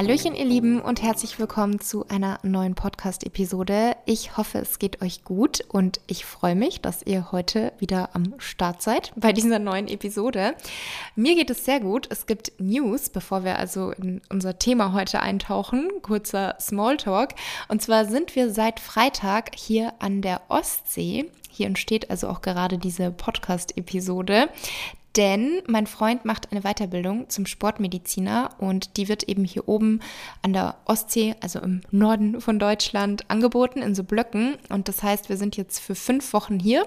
Hallöchen, ihr Lieben, und herzlich willkommen zu einer neuen Podcast-Episode. Ich hoffe, es geht euch gut und ich freue mich, dass ihr heute wieder am Start seid bei dieser neuen Episode. Mir geht es sehr gut. Es gibt News, bevor wir also in unser Thema heute eintauchen. Kurzer Smalltalk. Und zwar sind wir seit Freitag hier an der Ostsee. Hier entsteht also auch gerade diese Podcast-Episode. Denn mein Freund macht eine Weiterbildung zum Sportmediziner und die wird eben hier oben an der Ostsee, also im Norden von Deutschland, angeboten in so Blöcken. Und das heißt, wir sind jetzt für fünf Wochen hier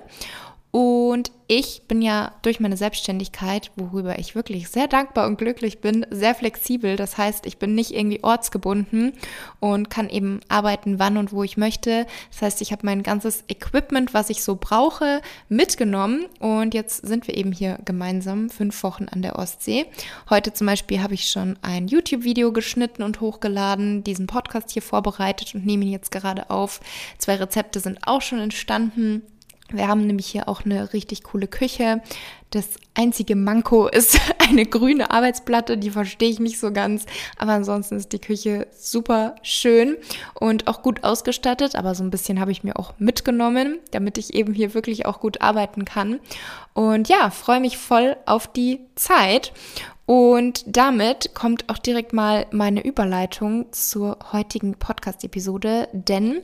und ich bin ja durch meine Selbstständigkeit, worüber ich wirklich sehr dankbar und glücklich bin, sehr flexibel. Das heißt, ich bin nicht irgendwie ortsgebunden und kann eben arbeiten, wann und wo ich möchte. Das heißt, ich habe mein ganzes Equipment, was ich so brauche, mitgenommen. Und jetzt sind wir eben hier gemeinsam fünf Wochen an der Ostsee. Heute zum Beispiel habe ich schon ein YouTube-Video geschnitten und hochgeladen, diesen Podcast hier vorbereitet und nehme ihn jetzt gerade auf. Zwei Rezepte sind auch schon entstanden. Wir haben nämlich hier auch eine richtig coole Küche. Das einzige Manko ist eine grüne Arbeitsplatte, die verstehe ich nicht so ganz. Aber ansonsten ist die Küche super schön und auch gut ausgestattet. Aber so ein bisschen habe ich mir auch mitgenommen, damit ich eben hier wirklich auch gut arbeiten kann. Und ja, freue mich voll auf die Zeit. Und damit kommt auch direkt mal meine Überleitung zur heutigen Podcast-Episode, denn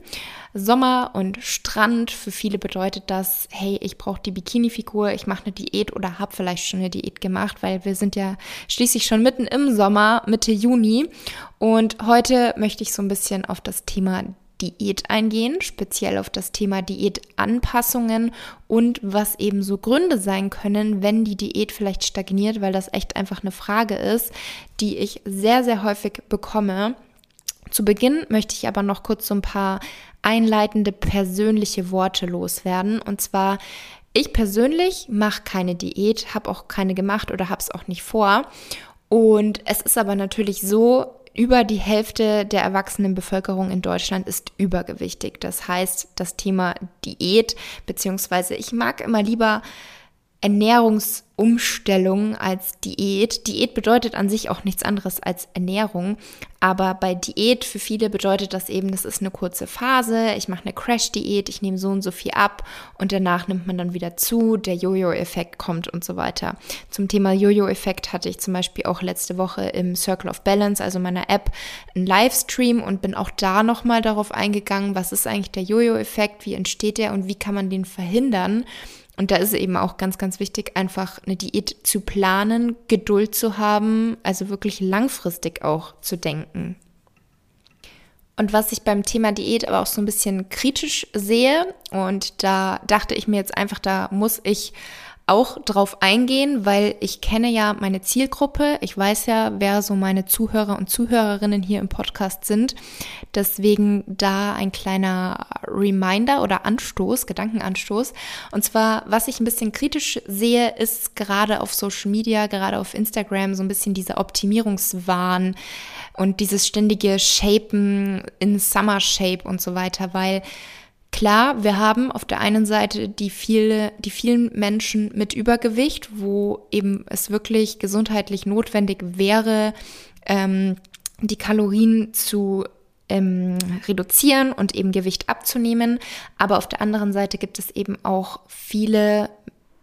Sommer und Strand, für viele bedeutet das, hey, ich brauche die Bikini-Figur, ich mache eine Diät oder habe vielleicht schon eine Diät gemacht, weil wir sind ja schließlich schon mitten im Sommer, Mitte Juni. Und heute möchte ich so ein bisschen auf das Thema Diät eingehen, speziell auf das Thema Diätanpassungen und was eben so Gründe sein können, wenn die Diät vielleicht stagniert, weil das echt einfach eine Frage ist, die ich sehr, sehr häufig bekomme. Zu Beginn möchte ich aber noch kurz so ein paar einleitende persönliche Worte loswerden. Und zwar, ich persönlich mache keine Diät, habe auch keine gemacht oder habe es auch nicht vor. Und es ist aber natürlich so, über die Hälfte der erwachsenen Bevölkerung in Deutschland ist übergewichtig. Das heißt, das Thema Diät, beziehungsweise ich mag immer lieber Ernährungsumstellung als Diät. Diät bedeutet an sich auch nichts anderes als Ernährung. Aber bei Diät für viele bedeutet das eben, das ist eine kurze Phase. Ich mache eine Crash-Diät, ich nehme so und so viel ab und danach nimmt man dann wieder zu. Der Jojo-Effekt kommt und so weiter. Zum Thema Jojo-Effekt hatte ich zum Beispiel auch letzte Woche im Circle of Balance, also meiner App, einen Livestream und bin auch da nochmal darauf eingegangen, was ist eigentlich der Jojo-Effekt, wie entsteht der und wie kann man den verhindern. Und da ist eben auch ganz, ganz wichtig, einfach eine Diät zu planen, Geduld zu haben, also wirklich langfristig auch zu denken. Und was ich beim Thema Diät aber auch so ein bisschen kritisch sehe, und da dachte ich mir jetzt einfach, da muss ich auch drauf eingehen, weil ich kenne ja meine Zielgruppe. Ich weiß ja, wer so meine Zuhörer und Zuhörerinnen hier im Podcast sind. Deswegen da ein kleiner Reminder oder Anstoß, Gedankenanstoß. Und zwar, was ich ein bisschen kritisch sehe, ist gerade auf Social Media, gerade auf Instagram so ein bisschen dieser Optimierungswahn und dieses ständige Shapen in Summer Shape und so weiter, weil Klar, wir haben auf der einen Seite die viele, die vielen Menschen mit Übergewicht, wo eben es wirklich gesundheitlich notwendig wäre, ähm, die Kalorien zu ähm, reduzieren und eben Gewicht abzunehmen. Aber auf der anderen Seite gibt es eben auch viele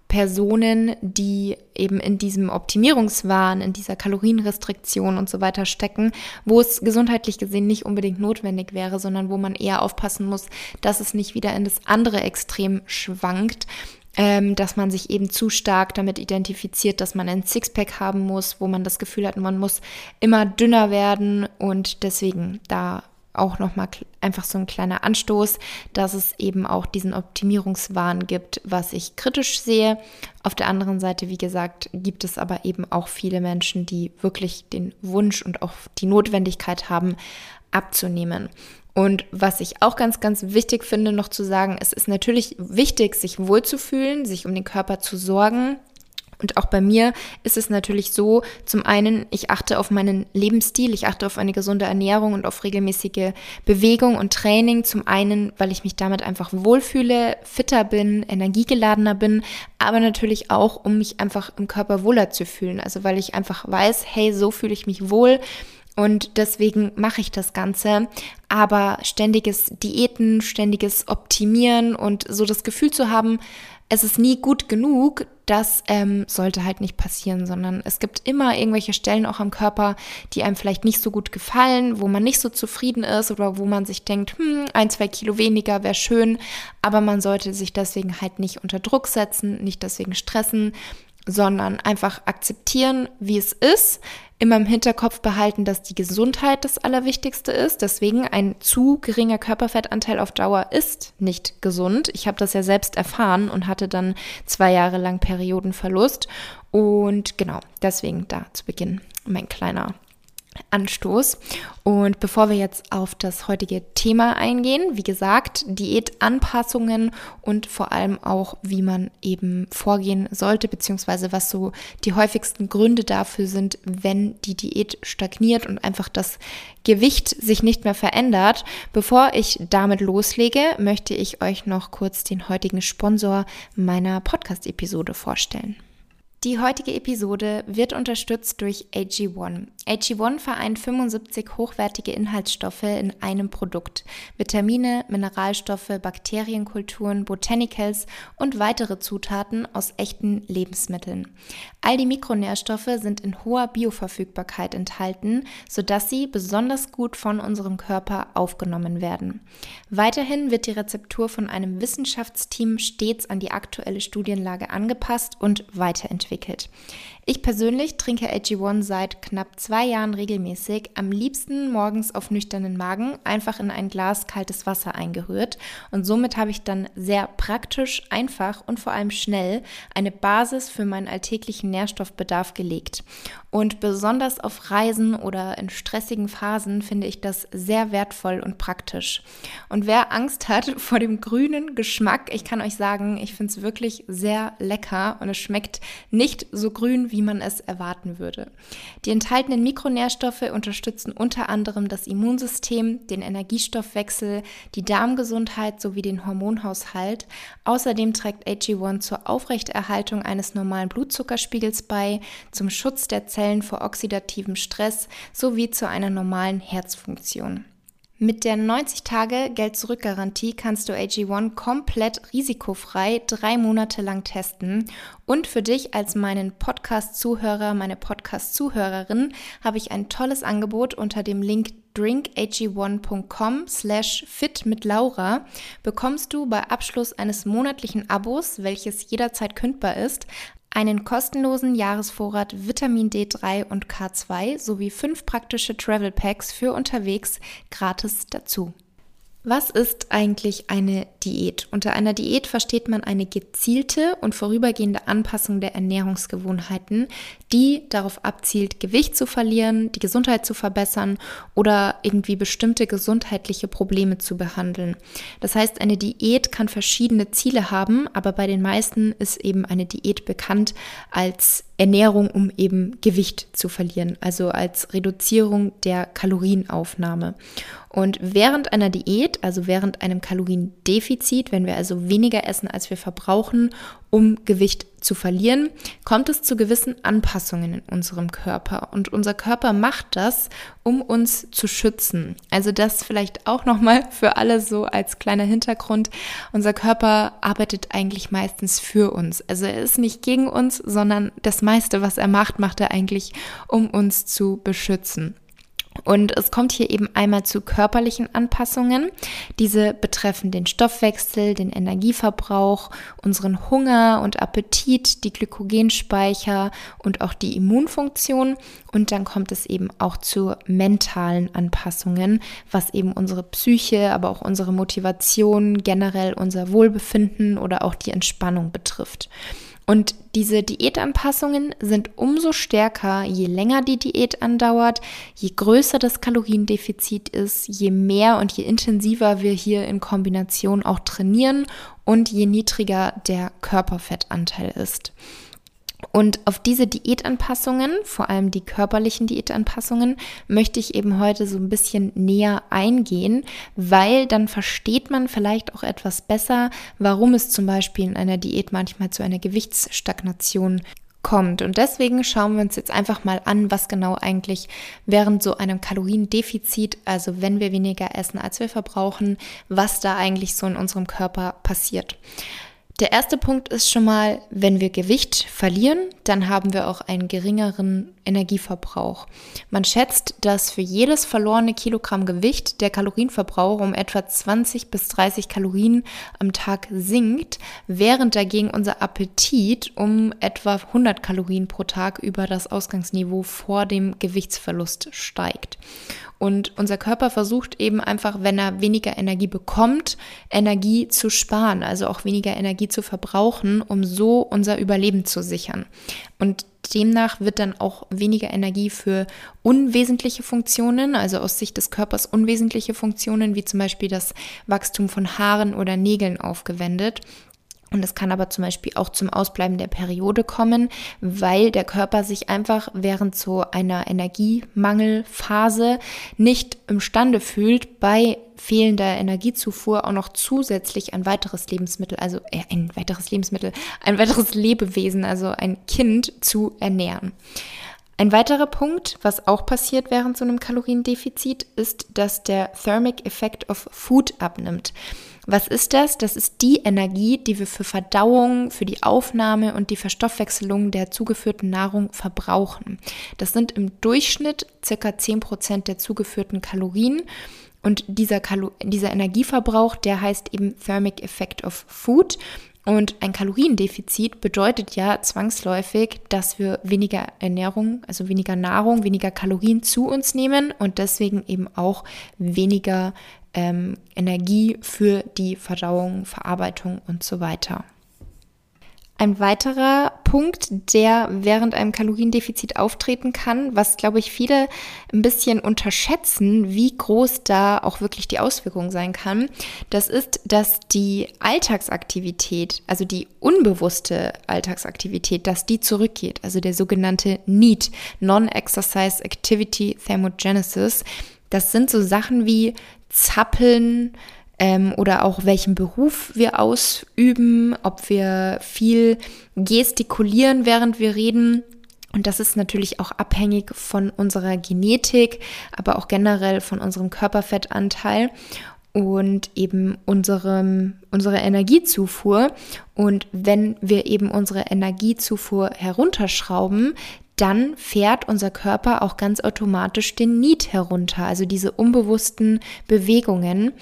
Personen, die eben in diesem Optimierungswahn, in dieser Kalorienrestriktion und so weiter stecken, wo es gesundheitlich gesehen nicht unbedingt notwendig wäre, sondern wo man eher aufpassen muss, dass es nicht wieder in das andere Extrem schwankt, ähm, dass man sich eben zu stark damit identifiziert, dass man ein Sixpack haben muss, wo man das Gefühl hat, man muss immer dünner werden und deswegen da auch nochmal einfach so ein kleiner Anstoß, dass es eben auch diesen Optimierungswahn gibt, was ich kritisch sehe. Auf der anderen Seite, wie gesagt, gibt es aber eben auch viele Menschen, die wirklich den Wunsch und auch die Notwendigkeit haben, abzunehmen. Und was ich auch ganz, ganz wichtig finde, noch zu sagen, es ist natürlich wichtig, sich wohlzufühlen, sich um den Körper zu sorgen, und auch bei mir ist es natürlich so, zum einen, ich achte auf meinen Lebensstil, ich achte auf eine gesunde Ernährung und auf regelmäßige Bewegung und Training. Zum einen, weil ich mich damit einfach wohlfühle, fitter bin, energiegeladener bin, aber natürlich auch, um mich einfach im Körper wohler zu fühlen. Also weil ich einfach weiß, hey, so fühle ich mich wohl Und deswegen mache ich das Ganze. Aber ständiges Diäten, ständiges Optimieren und so das Gefühl zu haben, es ist nie gut genug, das ähm, sollte halt nicht passieren, sondern es gibt immer irgendwelche Stellen auch am Körper, die einem vielleicht nicht so gut gefallen, wo man nicht so zufrieden ist oder wo man sich denkt, hm, ein, zwei Kilo weniger wäre schön, aber man sollte sich deswegen halt nicht unter Druck setzen, nicht deswegen stressen, sondern einfach akzeptieren, wie es ist, immer im Hinterkopf behalten, dass die Gesundheit das Allerwichtigste ist. Deswegen ein zu geringer Körperfettanteil auf Dauer ist nicht gesund. Ich habe das ja selbst erfahren und hatte dann zwei Jahre lang Periodenverlust. Und genau, deswegen da zu Beginn mein kleiner Anstoß. Und bevor wir jetzt auf das heutige Thema eingehen, wie gesagt, Diätanpassungen und vor allem auch, wie man eben vorgehen sollte, beziehungsweise was so die häufigsten Gründe dafür sind, wenn die Diät stagniert und einfach das Gewicht sich nicht mehr verändert. Bevor ich damit loslege, möchte ich euch noch kurz den heutigen Sponsor meiner Podcast-Episode vorstellen. Die heutige Episode wird unterstützt durch AG1. AG1 vereint 75 hochwertige Inhaltsstoffe in einem Produkt. Vitamine, Mineralstoffe, Bakterienkulturen, Botanicals und weitere Zutaten aus echten Lebensmitteln. All die Mikronährstoffe sind in hoher Bioverfügbarkeit enthalten, sodass sie besonders gut von unserem Körper aufgenommen werden. Weiterhin wird die Rezeptur von einem Wissenschaftsteam stets an die aktuelle Studienlage angepasst und weiterentwickelt. Ich persönlich trinke AG1 seit knapp zwei Jahren regelmäßig, am liebsten morgens auf nüchternen Magen, einfach in ein Glas kaltes Wasser eingerührt. Und somit habe ich dann sehr praktisch, einfach und vor allem schnell eine Basis für meinen alltäglichen Nährstoffbedarf gelegt. Und besonders auf Reisen oder in stressigen Phasen finde ich das sehr wertvoll und praktisch. Und wer Angst hat vor dem grünen Geschmack, ich kann euch sagen, ich finde es wirklich sehr lecker und es schmeckt nicht so grün, wie man es erwarten würde. Die enthaltenen Mikronährstoffe unterstützen unter anderem das Immunsystem, den Energiestoffwechsel, die Darmgesundheit sowie den Hormonhaushalt. Außerdem trägt AG1 zur Aufrechterhaltung eines normalen Blutzuckerspiegels bei, zum Schutz der Zellen vor oxidativem Stress sowie zu einer normalen Herzfunktion. Mit der 90-Tage-Geld-Zurück-Garantie kannst du AG1 komplett risikofrei drei Monate lang testen. Und für dich als meinen Podcast-Zuhörer, meine Podcast-Zuhörerin, habe ich ein tolles Angebot unter dem Link drinkag1.com slash fit mit Laura bekommst du bei Abschluss eines monatlichen Abos, welches jederzeit kündbar ist, einen kostenlosen Jahresvorrat Vitamin D3 und K2 sowie fünf praktische Travel Packs für unterwegs gratis dazu. Was ist eigentlich eine Diät? Unter einer Diät versteht man eine gezielte und vorübergehende Anpassung der Ernährungsgewohnheiten, die darauf abzielt, Gewicht zu verlieren, die Gesundheit zu verbessern oder irgendwie bestimmte gesundheitliche Probleme zu behandeln. Das heißt, eine Diät kann verschiedene Ziele haben, aber bei den meisten ist eben eine Diät bekannt als Ernährung, um eben Gewicht zu verlieren, also als Reduzierung der Kalorienaufnahme. Und während einer Diät, also während einem Kaloriendefizit, wenn wir also weniger essen, als wir verbrauchen, um Gewicht zu verlieren, kommt es zu gewissen Anpassungen in unserem Körper. Und unser Körper macht das, um uns zu schützen. Also das vielleicht auch nochmal für alle so als kleiner Hintergrund. Unser Körper arbeitet eigentlich meistens für uns. Also er ist nicht gegen uns, sondern das meiste, was er macht, macht er eigentlich, um uns zu beschützen. Und es kommt hier eben einmal zu körperlichen Anpassungen. Diese betreffen den Stoffwechsel, den Energieverbrauch, unseren Hunger und Appetit, die Glykogenspeicher und auch die Immunfunktion. Und dann kommt es eben auch zu mentalen Anpassungen, was eben unsere Psyche, aber auch unsere Motivation, generell unser Wohlbefinden oder auch die Entspannung betrifft. Und diese Diätanpassungen sind umso stärker, je länger die Diät andauert, je größer das Kaloriendefizit ist, je mehr und je intensiver wir hier in Kombination auch trainieren und je niedriger der Körperfettanteil ist. Und auf diese Diätanpassungen, vor allem die körperlichen Diätanpassungen, möchte ich eben heute so ein bisschen näher eingehen, weil dann versteht man vielleicht auch etwas besser, warum es zum Beispiel in einer Diät manchmal zu einer Gewichtsstagnation kommt. Und deswegen schauen wir uns jetzt einfach mal an, was genau eigentlich während so einem Kaloriendefizit, also wenn wir weniger essen, als wir verbrauchen, was da eigentlich so in unserem Körper passiert. Der erste Punkt ist schon mal, wenn wir Gewicht verlieren, dann haben wir auch einen geringeren Energieverbrauch. Man schätzt, dass für jedes verlorene Kilogramm Gewicht der Kalorienverbrauch um etwa 20 bis 30 Kalorien am Tag sinkt, während dagegen unser Appetit um etwa 100 Kalorien pro Tag über das Ausgangsniveau vor dem Gewichtsverlust steigt. Und unser Körper versucht eben einfach, wenn er weniger Energie bekommt, Energie zu sparen, also auch weniger Energie zu verbrauchen, um so unser Überleben zu sichern. Und demnach wird dann auch weniger Energie für unwesentliche Funktionen, also aus Sicht des Körpers unwesentliche Funktionen, wie zum Beispiel das Wachstum von Haaren oder Nägeln aufgewendet. Und es kann aber zum Beispiel auch zum Ausbleiben der Periode kommen, weil der Körper sich einfach während so einer Energiemangelphase nicht imstande fühlt, bei fehlender Energiezufuhr auch noch zusätzlich ein weiteres Lebensmittel, also äh, ein weiteres Lebensmittel, ein weiteres Lebewesen, also ein Kind zu ernähren. Ein weiterer Punkt, was auch passiert während so einem Kaloriendefizit, ist, dass der Thermic Effect of Food abnimmt. Was ist das? Das ist die Energie, die wir für Verdauung, für die Aufnahme und die Verstoffwechselung der zugeführten Nahrung verbrauchen. Das sind im Durchschnitt circa 10% der zugeführten Kalorien. Und dieser, dieser Energieverbrauch, der heißt eben Thermic Effect of Food. Und ein Kaloriendefizit bedeutet ja zwangsläufig, dass wir weniger Ernährung, also weniger Nahrung, weniger Kalorien zu uns nehmen und deswegen eben auch weniger ähm, Energie für die Verdauung, Verarbeitung und so weiter. Ein weiterer Punkt, der während einem Kaloriendefizit auftreten kann, was, glaube ich, viele ein bisschen unterschätzen, wie groß da auch wirklich die Auswirkung sein kann, das ist, dass die Alltagsaktivität, also die unbewusste Alltagsaktivität, dass die zurückgeht, also der sogenannte NEAT, Non-Exercise Activity Thermogenesis. Das sind so Sachen wie Zappeln, ähm, oder auch welchen Beruf wir ausüben, ob wir viel gestikulieren, während wir reden. Und das ist natürlich auch abhängig von unserer Genetik, aber auch generell von unserem Körperfettanteil und eben unserem, unserer Energiezufuhr. Und wenn wir eben unsere Energiezufuhr herunterschrauben, dann fährt unser Körper auch ganz automatisch den Need herunter, also diese unbewussten Bewegungen.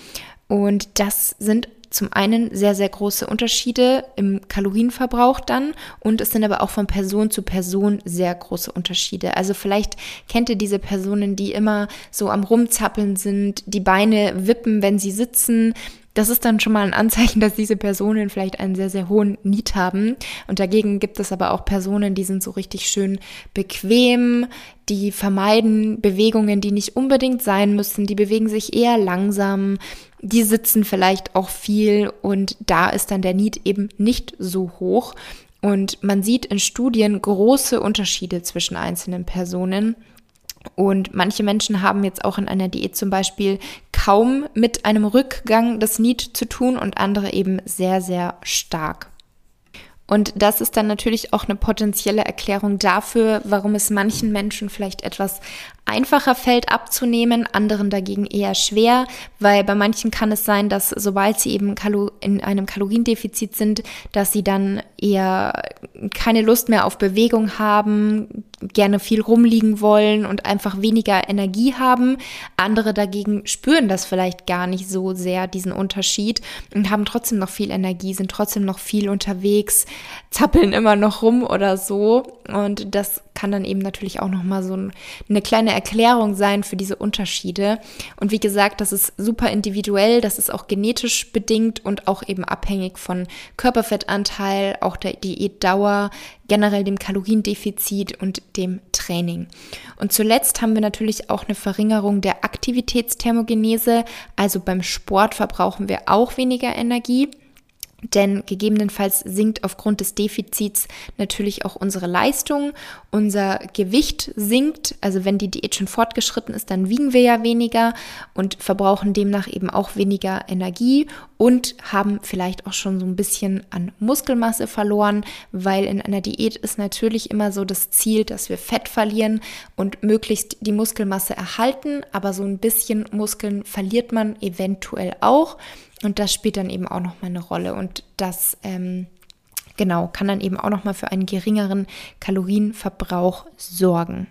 Und das sind zum einen sehr, sehr große Unterschiede im Kalorienverbrauch dann und es sind aber auch von Person zu Person sehr große Unterschiede. Also vielleicht kennt ihr diese Personen, die immer so am Rumzappeln sind, die Beine wippen, wenn sie sitzen, das ist dann schon mal ein Anzeichen, dass diese Personen vielleicht einen sehr, sehr hohen Need haben. Und dagegen gibt es aber auch Personen, die sind so richtig schön bequem, die vermeiden Bewegungen, die nicht unbedingt sein müssen, die bewegen sich eher langsam, die sitzen vielleicht auch viel und da ist dann der Need eben nicht so hoch. Und man sieht in Studien große Unterschiede zwischen einzelnen Personen. Und manche Menschen haben jetzt auch in einer Diät zum Beispiel kaum mit einem Rückgang des Need zu tun und andere eben sehr, sehr stark. Und das ist dann natürlich auch eine potenzielle Erklärung dafür, warum es manchen Menschen vielleicht etwas einfacher fällt abzunehmen, anderen dagegen eher schwer, weil bei manchen kann es sein, dass sobald sie eben in einem Kaloriendefizit sind, dass sie dann eher keine Lust mehr auf Bewegung haben, gerne viel rumliegen wollen und einfach weniger Energie haben. Andere dagegen spüren das vielleicht gar nicht so sehr, diesen Unterschied und haben trotzdem noch viel Energie, sind trotzdem noch viel unterwegs, zappeln immer noch rum oder so. Und das kann dann eben natürlich auch nochmal so eine kleine Erklärung sein für diese Unterschiede. Und wie gesagt, das ist super individuell, das ist auch genetisch bedingt und auch eben abhängig von Körperfettanteil, auch der Diätdauer, generell dem Kaloriendefizit und dem Training. Und zuletzt haben wir natürlich auch eine Verringerung der Aktivitätsthermogenese, also beim Sport verbrauchen wir auch weniger Energie. Denn gegebenenfalls sinkt aufgrund des Defizits natürlich auch unsere Leistung, unser Gewicht sinkt. Also wenn die Diät schon fortgeschritten ist, dann wiegen wir ja weniger und verbrauchen demnach eben auch weniger Energie und haben vielleicht auch schon so ein bisschen an Muskelmasse verloren, weil in einer Diät ist natürlich immer so das Ziel, dass wir Fett verlieren und möglichst die Muskelmasse erhalten, aber so ein bisschen Muskeln verliert man eventuell auch. Und das spielt dann eben auch nochmal eine Rolle. Und das, ähm, genau, kann dann eben auch nochmal für einen geringeren Kalorienverbrauch sorgen.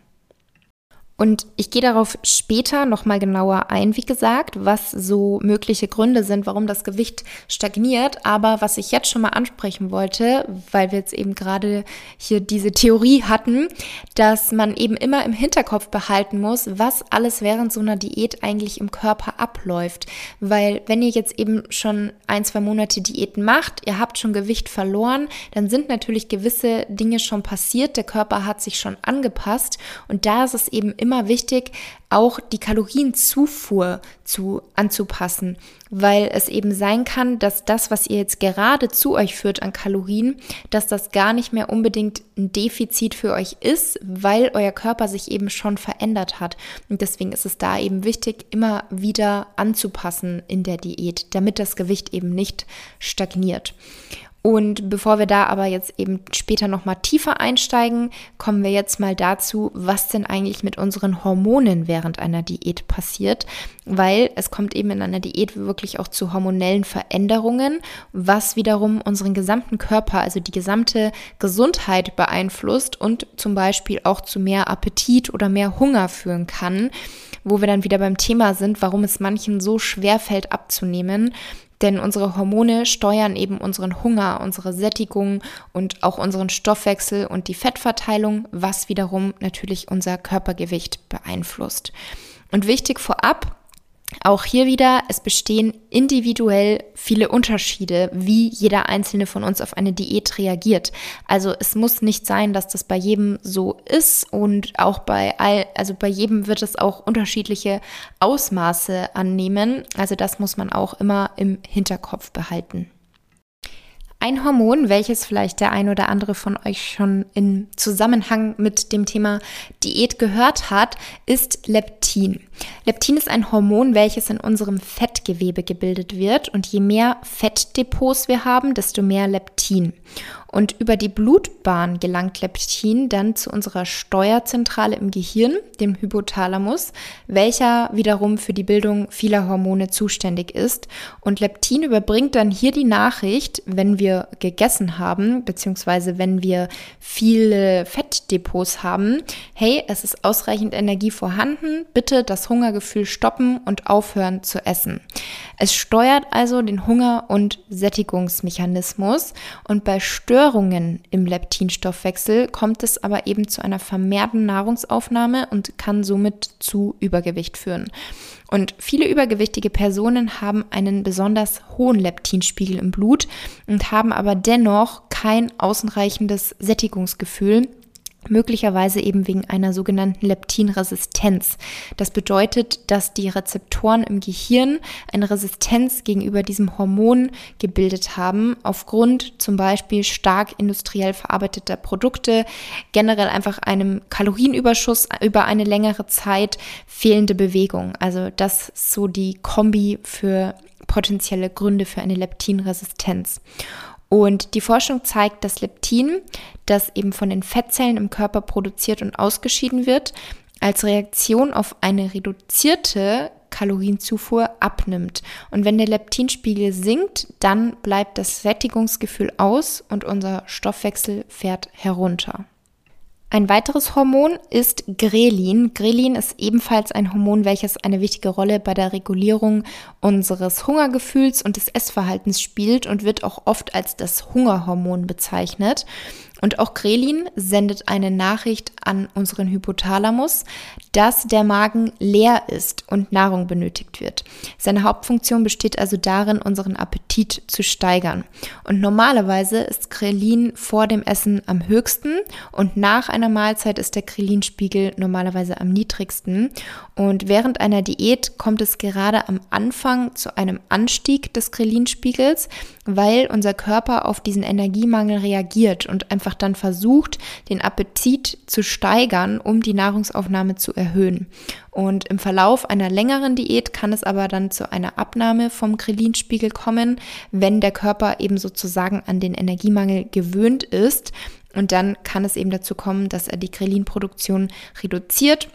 Und ich gehe darauf später nochmal genauer ein, wie gesagt, was so mögliche Gründe sind, warum das Gewicht stagniert. Aber was ich jetzt schon mal ansprechen wollte, weil wir jetzt eben gerade hier diese Theorie hatten, dass man eben immer im Hinterkopf behalten muss, was alles während so einer Diät eigentlich im Körper abläuft. Weil wenn ihr jetzt eben schon ein, zwei Monate Diäten macht, ihr habt schon Gewicht verloren, dann sind natürlich gewisse Dinge schon passiert, der Körper hat sich schon angepasst und da ist es eben immer wichtig, auch die Kalorienzufuhr zu, anzupassen, weil es eben sein kann, dass das, was ihr jetzt gerade zu euch führt an Kalorien, dass das gar nicht mehr unbedingt ein Defizit für euch ist, weil euer Körper sich eben schon verändert hat. Und deswegen ist es da eben wichtig, immer wieder anzupassen in der Diät, damit das Gewicht eben nicht stagniert. Und bevor wir da aber jetzt eben später nochmal tiefer einsteigen, kommen wir jetzt mal dazu, was denn eigentlich mit unseren Hormonen während einer Diät passiert, weil es kommt eben in einer Diät wirklich auch zu hormonellen Veränderungen, was wiederum unseren gesamten Körper, also die gesamte Gesundheit beeinflusst und zum Beispiel auch zu mehr Appetit oder mehr Hunger führen kann, wo wir dann wieder beim Thema sind, warum es manchen so schwer fällt abzunehmen denn unsere Hormone steuern eben unseren Hunger, unsere Sättigung und auch unseren Stoffwechsel und die Fettverteilung, was wiederum natürlich unser Körpergewicht beeinflusst. Und wichtig vorab, auch hier wieder, es bestehen individuell viele Unterschiede, wie jeder einzelne von uns auf eine Diät reagiert. Also es muss nicht sein, dass das bei jedem so ist und auch bei all, also bei jedem wird es auch unterschiedliche Ausmaße annehmen. Also das muss man auch immer im Hinterkopf behalten. Ein Hormon, welches vielleicht der ein oder andere von euch schon in Zusammenhang mit dem Thema Diät gehört hat, ist Leptin. Leptin ist ein Hormon, welches in unserem Fettgewebe gebildet wird und je mehr Fettdepots wir haben, desto mehr Leptin. Und über die Blutbahn gelangt Leptin dann zu unserer Steuerzentrale im Gehirn, dem Hypothalamus, welcher wiederum für die Bildung vieler Hormone zuständig ist. Und Leptin überbringt dann hier die Nachricht, wenn wir gegessen haben, beziehungsweise wenn wir viele Fettdepots haben, hey, es ist ausreichend Energie vorhanden, bitte das Hungergefühl stoppen und aufhören zu essen. Es steuert also den Hunger- und Sättigungsmechanismus und bei Störungen Störungen im Leptinstoffwechsel kommt es aber eben zu einer vermehrten Nahrungsaufnahme und kann somit zu Übergewicht führen. Und viele übergewichtige Personen haben einen besonders hohen Leptinspiegel im Blut und haben aber dennoch kein ausreichendes Sättigungsgefühl möglicherweise eben wegen einer sogenannten Leptinresistenz. Das bedeutet, dass die Rezeptoren im Gehirn eine Resistenz gegenüber diesem Hormon gebildet haben, aufgrund zum Beispiel stark industriell verarbeiteter Produkte, generell einfach einem Kalorienüberschuss über eine längere Zeit, fehlende Bewegung. Also das ist so die Kombi für potenzielle Gründe für eine Leptinresistenz. Und die Forschung zeigt, dass Leptin, das eben von den Fettzellen im Körper produziert und ausgeschieden wird, als Reaktion auf eine reduzierte Kalorienzufuhr abnimmt. Und wenn der Leptinspiegel sinkt, dann bleibt das Sättigungsgefühl aus und unser Stoffwechsel fährt herunter. Ein weiteres Hormon ist Grelin. Grelin ist ebenfalls ein Hormon, welches eine wichtige Rolle bei der Regulierung unseres Hungergefühls und des Essverhaltens spielt und wird auch oft als das Hungerhormon bezeichnet. Und auch Grelin sendet eine Nachricht an unseren Hypothalamus, dass der Magen leer ist und Nahrung benötigt wird. Seine Hauptfunktion besteht also darin, unseren Appetit zu steigern. Und normalerweise ist Grelin vor dem Essen am höchsten und nach einer Mahlzeit ist der Grelinspiegel normalerweise am niedrigsten. Und während einer Diät kommt es gerade am Anfang zu einem Anstieg des Grelinspiegels, weil unser Körper auf diesen Energiemangel reagiert und einfach dann versucht, den Appetit zu steigern, um die Nahrungsaufnahme zu erhöhen. Und im Verlauf einer längeren Diät kann es aber dann zu einer Abnahme vom Grelinspiegel kommen, wenn der Körper eben sozusagen an den Energiemangel gewöhnt ist. Und dann kann es eben dazu kommen, dass er die Grelinproduktion reduziert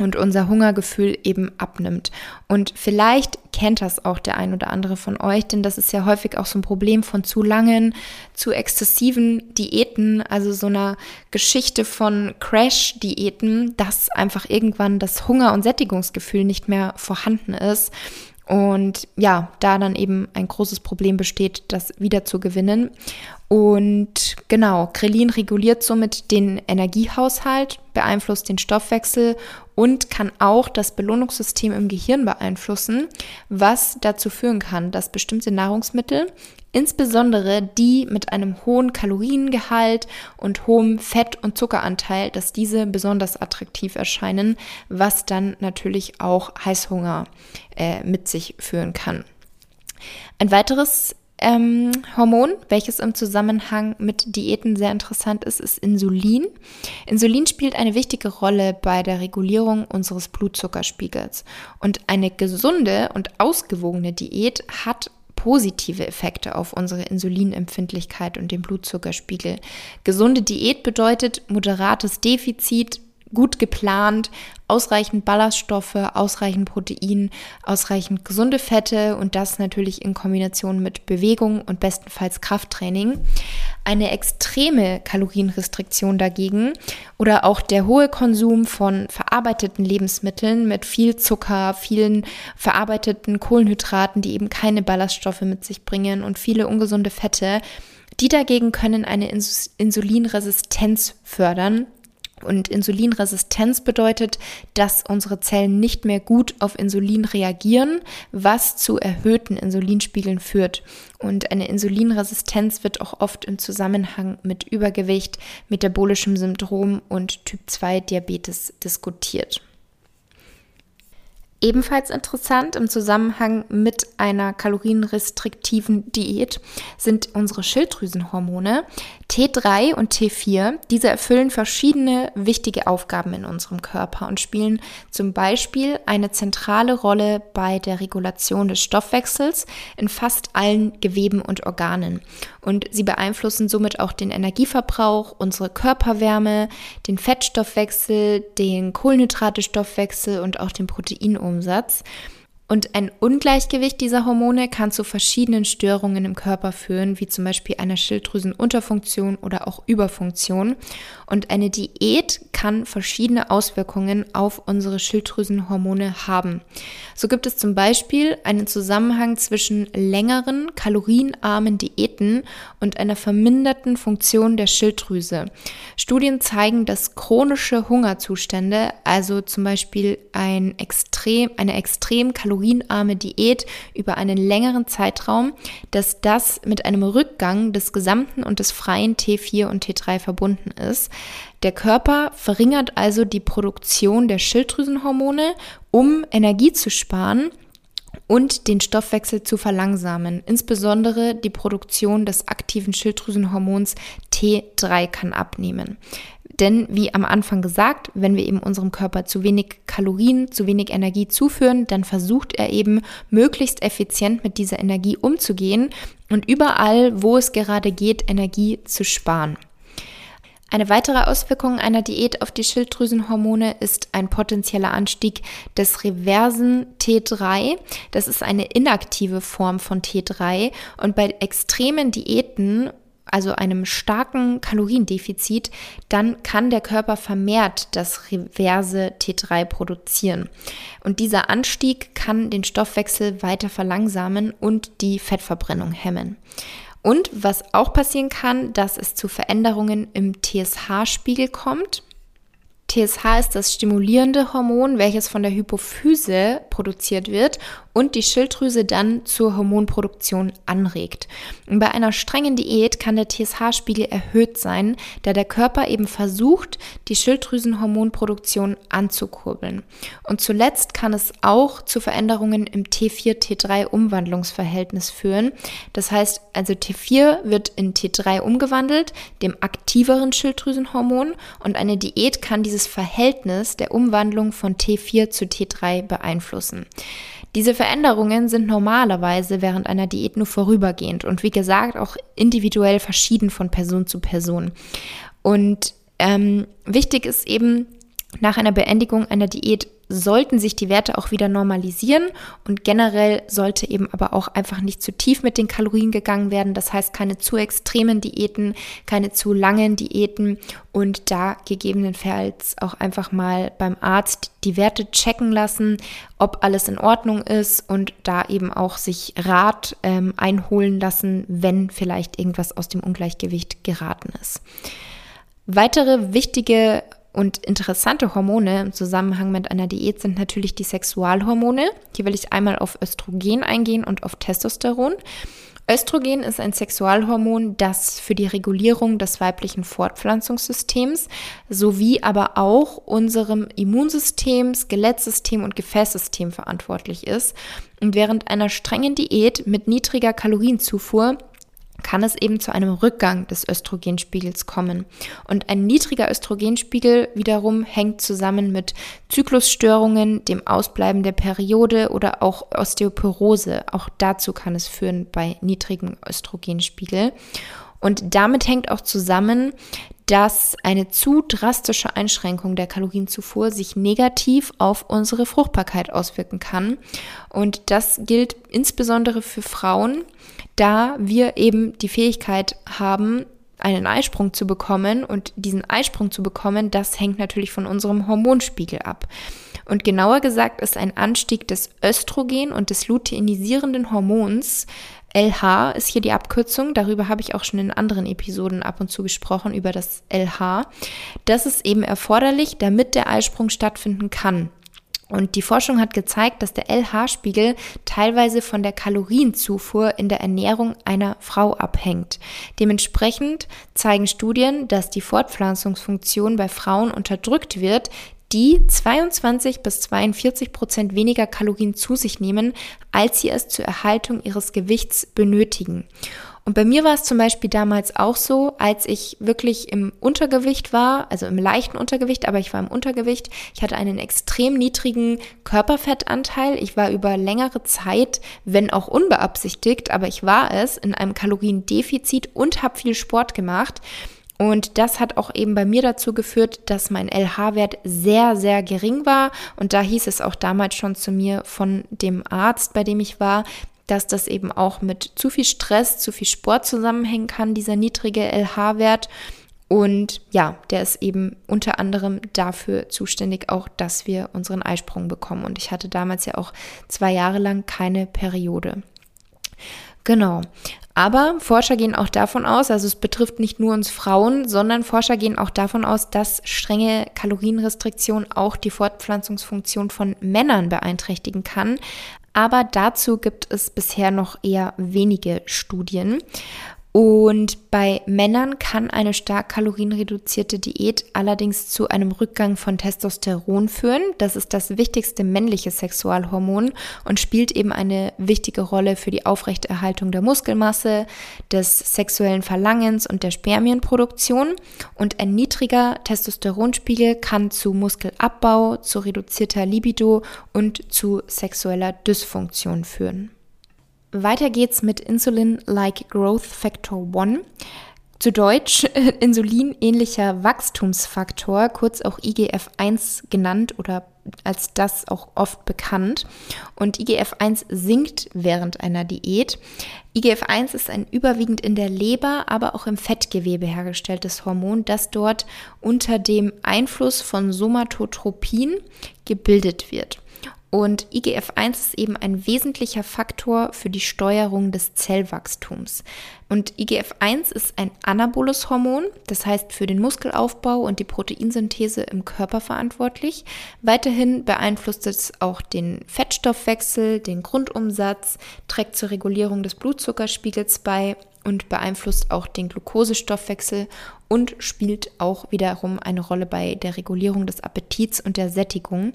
und unser Hungergefühl eben abnimmt. Und vielleicht kennt das auch der ein oder andere von euch, denn das ist ja häufig auch so ein Problem von zu langen, zu exzessiven Diäten, also so einer Geschichte von Crash-Diäten, dass einfach irgendwann das Hunger- und Sättigungsgefühl nicht mehr vorhanden ist. Und ja, da dann eben ein großes Problem besteht, das wieder zu gewinnen. Und genau, Krelin reguliert somit den Energiehaushalt, beeinflusst den Stoffwechsel und kann auch das Belohnungssystem im Gehirn beeinflussen, was dazu führen kann, dass bestimmte Nahrungsmittel insbesondere die mit einem hohen Kaloriengehalt und hohem Fett- und Zuckeranteil, dass diese besonders attraktiv erscheinen, was dann natürlich auch Heißhunger äh, mit sich führen kann. Ein weiteres ähm, Hormon, welches im Zusammenhang mit Diäten sehr interessant ist, ist Insulin. Insulin spielt eine wichtige Rolle bei der Regulierung unseres Blutzuckerspiegels. Und eine gesunde und ausgewogene Diät hat positive Effekte auf unsere Insulinempfindlichkeit und den Blutzuckerspiegel. Gesunde Diät bedeutet moderates Defizit, gut geplant, ausreichend Ballaststoffe, ausreichend Protein, ausreichend gesunde Fette und das natürlich in Kombination mit Bewegung und bestenfalls Krafttraining. Eine extreme Kalorienrestriktion dagegen oder auch der hohe Konsum von verarbeiteten Lebensmitteln mit viel Zucker, vielen verarbeiteten Kohlenhydraten, die eben keine Ballaststoffe mit sich bringen und viele ungesunde Fette, die dagegen können eine Insulinresistenz fördern und Insulinresistenz bedeutet, dass unsere Zellen nicht mehr gut auf Insulin reagieren, was zu erhöhten Insulinspiegeln führt. Und eine Insulinresistenz wird auch oft im Zusammenhang mit Übergewicht, metabolischem Syndrom und Typ 2 Diabetes diskutiert. Ebenfalls interessant im Zusammenhang mit einer kalorienrestriktiven Diät sind unsere Schilddrüsenhormone T3 und T4. Diese erfüllen verschiedene wichtige Aufgaben in unserem Körper und spielen zum Beispiel eine zentrale Rolle bei der Regulation des Stoffwechsels in fast allen Geweben und Organen. Und sie beeinflussen somit auch den Energieverbrauch, unsere Körperwärme, den Fettstoffwechsel, den Kohlenhydratestoffwechsel und auch den Proteinumsatz. Und ein Ungleichgewicht dieser Hormone kann zu verschiedenen Störungen im Körper führen, wie zum Beispiel einer Schilddrüsenunterfunktion oder auch Überfunktion. Und eine Diät kann verschiedene Auswirkungen auf unsere Schilddrüsenhormone haben. So gibt es zum Beispiel einen Zusammenhang zwischen längeren, kalorienarmen Diäten und einer verminderten Funktion der Schilddrüse. Studien zeigen, dass chronische Hungerzustände, also zum Beispiel ein extrem, eine extrem kalorien kalorienarme Diät über einen längeren Zeitraum, dass das mit einem Rückgang des gesamten und des freien T4 und T3 verbunden ist. Der Körper verringert also die Produktion der Schilddrüsenhormone, um Energie zu sparen und den Stoffwechsel zu verlangsamen. Insbesondere die Produktion des aktiven Schilddrüsenhormons T3 kann abnehmen. Denn wie am Anfang gesagt, wenn wir eben unserem Körper zu wenig Kalorien, zu wenig Energie zuführen, dann versucht er eben möglichst effizient mit dieser Energie umzugehen und überall, wo es gerade geht, Energie zu sparen. Eine weitere Auswirkung einer Diät auf die Schilddrüsenhormone ist ein potenzieller Anstieg des reversen T3. Das ist eine inaktive Form von T3 und bei extremen Diäten also einem starken Kaloriendefizit, dann kann der Körper vermehrt das reverse T3 produzieren. Und dieser Anstieg kann den Stoffwechsel weiter verlangsamen und die Fettverbrennung hemmen. Und was auch passieren kann, dass es zu Veränderungen im TSH-Spiegel kommt. TSH ist das stimulierende Hormon, welches von der Hypophyse produziert wird und die Schilddrüse dann zur Hormonproduktion anregt. Und bei einer strengen Diät kann der TSH-Spiegel erhöht sein, da der Körper eben versucht, die Schilddrüsenhormonproduktion anzukurbeln. Und zuletzt kann es auch zu Veränderungen im T4-T3-Umwandlungsverhältnis führen. Das heißt, also T4 wird in T3 umgewandelt, dem aktiveren Schilddrüsenhormon, und eine Diät kann dieses Verhältnis der Umwandlung von T4 zu T3 beeinflussen. Diese Veränderungen sind normalerweise während einer Diät nur vorübergehend und wie gesagt auch individuell verschieden von Person zu Person. Und ähm, wichtig ist eben, nach einer Beendigung einer Diät sollten sich die Werte auch wieder normalisieren und generell sollte eben aber auch einfach nicht zu tief mit den Kalorien gegangen werden. Das heißt keine zu extremen Diäten, keine zu langen Diäten und da gegebenenfalls auch einfach mal beim Arzt die Werte checken lassen, ob alles in Ordnung ist und da eben auch sich Rat ähm, einholen lassen, wenn vielleicht irgendwas aus dem Ungleichgewicht geraten ist. Weitere wichtige und interessante Hormone im Zusammenhang mit einer Diät sind natürlich die Sexualhormone. Hier will ich einmal auf Östrogen eingehen und auf Testosteron. Östrogen ist ein Sexualhormon, das für die Regulierung des weiblichen Fortpflanzungssystems sowie aber auch unserem Immunsystem, Skelettsystem und Gefäßsystem verantwortlich ist. Und während einer strengen Diät mit niedriger Kalorienzufuhr kann es eben zu einem Rückgang des Östrogenspiegels kommen. Und ein niedriger Östrogenspiegel wiederum hängt zusammen mit Zyklusstörungen, dem Ausbleiben der Periode oder auch Osteoporose. Auch dazu kann es führen bei niedrigem Östrogenspiegel. Und damit hängt auch zusammen, dass eine zu drastische Einschränkung der Kalorienzufuhr sich negativ auf unsere Fruchtbarkeit auswirken kann. Und das gilt insbesondere für Frauen, da wir eben die Fähigkeit haben, einen Eisprung zu bekommen. Und diesen Eisprung zu bekommen, das hängt natürlich von unserem Hormonspiegel ab. Und genauer gesagt ist ein Anstieg des Östrogen und des luteinisierenden Hormons LH ist hier die Abkürzung. Darüber habe ich auch schon in anderen Episoden ab und zu gesprochen, über das LH. Das ist eben erforderlich, damit der Eisprung stattfinden kann. Und die Forschung hat gezeigt, dass der LH-Spiegel teilweise von der Kalorienzufuhr in der Ernährung einer Frau abhängt. Dementsprechend zeigen Studien, dass die Fortpflanzungsfunktion bei Frauen unterdrückt wird, die 22 bis 42 Prozent weniger Kalorien zu sich nehmen, als sie es zur Erhaltung ihres Gewichts benötigen. Und bei mir war es zum Beispiel damals auch so, als ich wirklich im Untergewicht war, also im leichten Untergewicht, aber ich war im Untergewicht. Ich hatte einen extrem niedrigen Körperfettanteil. Ich war über längere Zeit, wenn auch unbeabsichtigt, aber ich war es, in einem Kaloriendefizit und habe viel Sport gemacht. Und das hat auch eben bei mir dazu geführt, dass mein LH-Wert sehr, sehr gering war. Und da hieß es auch damals schon zu mir von dem Arzt, bei dem ich war, dass das eben auch mit zu viel Stress, zu viel Sport zusammenhängen kann, dieser niedrige LH-Wert. Und ja, der ist eben unter anderem dafür zuständig, auch dass wir unseren Eisprung bekommen. Und ich hatte damals ja auch zwei Jahre lang keine Periode. Genau. Aber Forscher gehen auch davon aus, also es betrifft nicht nur uns Frauen, sondern Forscher gehen auch davon aus, dass strenge Kalorienrestriktion auch die Fortpflanzungsfunktion von Männern beeinträchtigen kann aber dazu gibt es bisher noch eher wenige Studien. Und bei Männern kann eine stark kalorienreduzierte Diät allerdings zu einem Rückgang von Testosteron führen. Das ist das wichtigste männliche Sexualhormon und spielt eben eine wichtige Rolle für die Aufrechterhaltung der Muskelmasse, des sexuellen Verlangens und der Spermienproduktion. Und ein niedriger Testosteronspiegel kann zu Muskelabbau, zu reduzierter Libido und zu sexueller Dysfunktion führen. Weiter geht's mit Insulin-like Growth Factor 1. Zu Deutsch insulinähnlicher Wachstumsfaktor, kurz auch IGF-1 genannt oder als das auch oft bekannt. Und IGF-1 sinkt während einer Diät. IGF-1 ist ein überwiegend in der Leber, aber auch im Fettgewebe hergestelltes Hormon, das dort unter dem Einfluss von Somatotropin gebildet wird. Und IGF-1 ist eben ein wesentlicher Faktor für die Steuerung des Zellwachstums. Und IGF-1 ist ein anaboles Hormon, das heißt für den Muskelaufbau und die Proteinsynthese im Körper verantwortlich. Weiterhin beeinflusst es auch den Fettstoffwechsel, den Grundumsatz, trägt zur Regulierung des Blutzuckerspiegels bei und beeinflusst auch den Glukosestoffwechsel und spielt auch wiederum eine Rolle bei der Regulierung des Appetits und der Sättigung.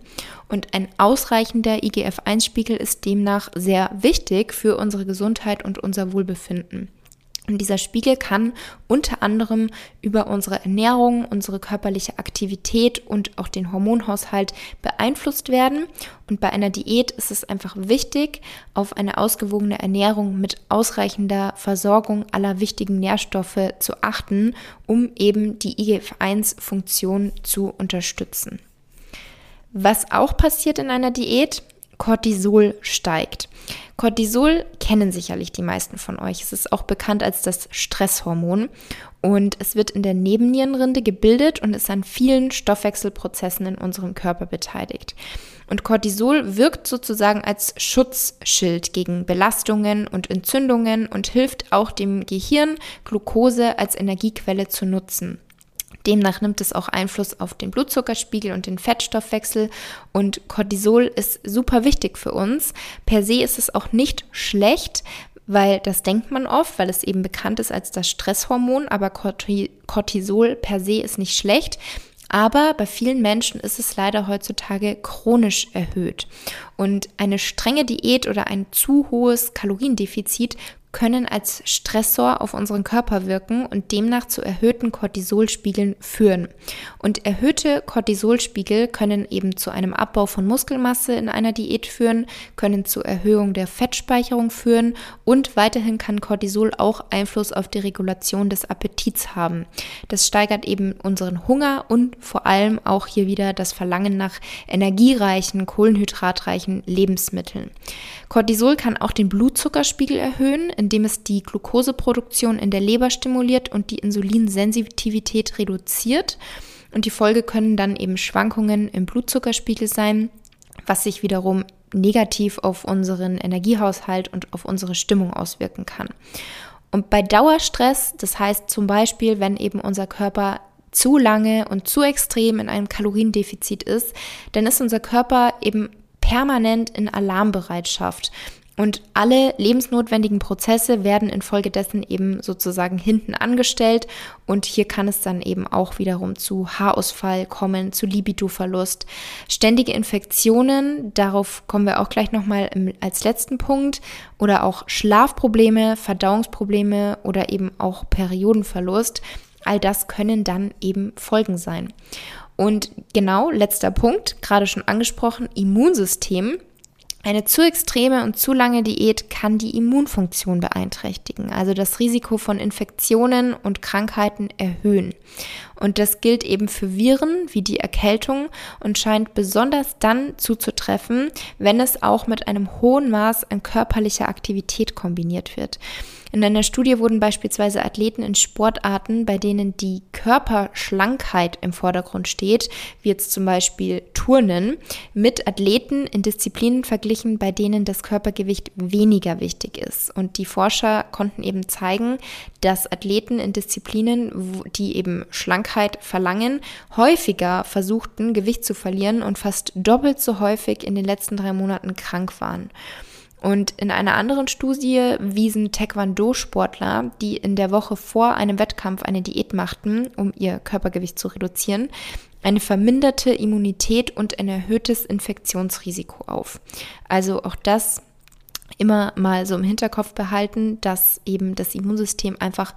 Und ein ausreichender IGF-1-Spiegel ist demnach sehr wichtig für unsere Gesundheit und unser Wohlbefinden. Und dieser Spiegel kann unter anderem über unsere Ernährung, unsere körperliche Aktivität und auch den Hormonhaushalt beeinflusst werden. Und bei einer Diät ist es einfach wichtig, auf eine ausgewogene Ernährung mit ausreichender Versorgung aller wichtigen Nährstoffe zu achten, um eben die IGF-1-Funktion zu unterstützen. Was auch passiert in einer Diät, Cortisol steigt. Cortisol kennen sicherlich die meisten von euch. Es ist auch bekannt als das Stresshormon und es wird in der Nebennierenrinde gebildet und ist an vielen Stoffwechselprozessen in unserem Körper beteiligt. Und Cortisol wirkt sozusagen als Schutzschild gegen Belastungen und Entzündungen und hilft auch dem Gehirn, Glucose als Energiequelle zu nutzen. Demnach nimmt es auch Einfluss auf den Blutzuckerspiegel und den Fettstoffwechsel und Cortisol ist super wichtig für uns. Per se ist es auch nicht schlecht, weil das denkt man oft, weil es eben bekannt ist als das Stresshormon, aber Cortisol per se ist nicht schlecht. Aber bei vielen Menschen ist es leider heutzutage chronisch erhöht. Und eine strenge Diät oder ein zu hohes Kaloriendefizit können als Stressor auf unseren Körper wirken und demnach zu erhöhten Cortisolspiegeln führen. Und erhöhte Cortisolspiegel können eben zu einem Abbau von Muskelmasse in einer Diät führen, können zu Erhöhung der Fettspeicherung führen und weiterhin kann Cortisol auch Einfluss auf die Regulation des Appetits haben. Das steigert eben unseren Hunger und vor allem auch hier wieder das Verlangen nach energiereichen, kohlenhydratreichen Lebensmitteln. Cortisol kann auch den Blutzuckerspiegel erhöhen, indem es die Glukoseproduktion in der Leber stimuliert und die Insulinsensitivität reduziert. Und die Folge können dann eben Schwankungen im Blutzuckerspiegel sein, was sich wiederum negativ auf unseren Energiehaushalt und auf unsere Stimmung auswirken kann. Und bei Dauerstress, das heißt zum Beispiel, wenn eben unser Körper zu lange und zu extrem in einem Kaloriendefizit ist, dann ist unser Körper eben permanent in Alarmbereitschaft. Und alle lebensnotwendigen Prozesse werden infolgedessen eben sozusagen hinten angestellt. Und hier kann es dann eben auch wiederum zu Haarausfall kommen, zu Libidoverlust. Ständige Infektionen, darauf kommen wir auch gleich nochmal als letzten Punkt. Oder auch Schlafprobleme, Verdauungsprobleme oder eben auch Periodenverlust. All das können dann eben Folgen sein. Und genau, letzter Punkt, gerade schon angesprochen, Immunsystem. Eine zu extreme und zu lange Diät kann die Immunfunktion beeinträchtigen, also das Risiko von Infektionen und Krankheiten erhöhen. Und das gilt eben für Viren wie die Erkältung und scheint besonders dann zuzutreffen, wenn es auch mit einem hohen Maß an körperlicher Aktivität kombiniert wird. In einer Studie wurden beispielsweise Athleten in Sportarten, bei denen die Körperschlankheit im Vordergrund steht, wie jetzt zum Beispiel Turnen, mit Athleten in Disziplinen verglichen, bei denen das Körpergewicht weniger wichtig ist. Und die Forscher konnten eben zeigen, dass Athleten in Disziplinen, die eben Schlankheit verlangen, häufiger versuchten, Gewicht zu verlieren und fast doppelt so häufig in den letzten drei Monaten krank waren. Und in einer anderen Studie wiesen Taekwondo-Sportler, die in der Woche vor einem Wettkampf eine Diät machten, um ihr Körpergewicht zu reduzieren, eine verminderte Immunität und ein erhöhtes Infektionsrisiko auf. Also auch das immer mal so im Hinterkopf behalten, dass eben das Immunsystem einfach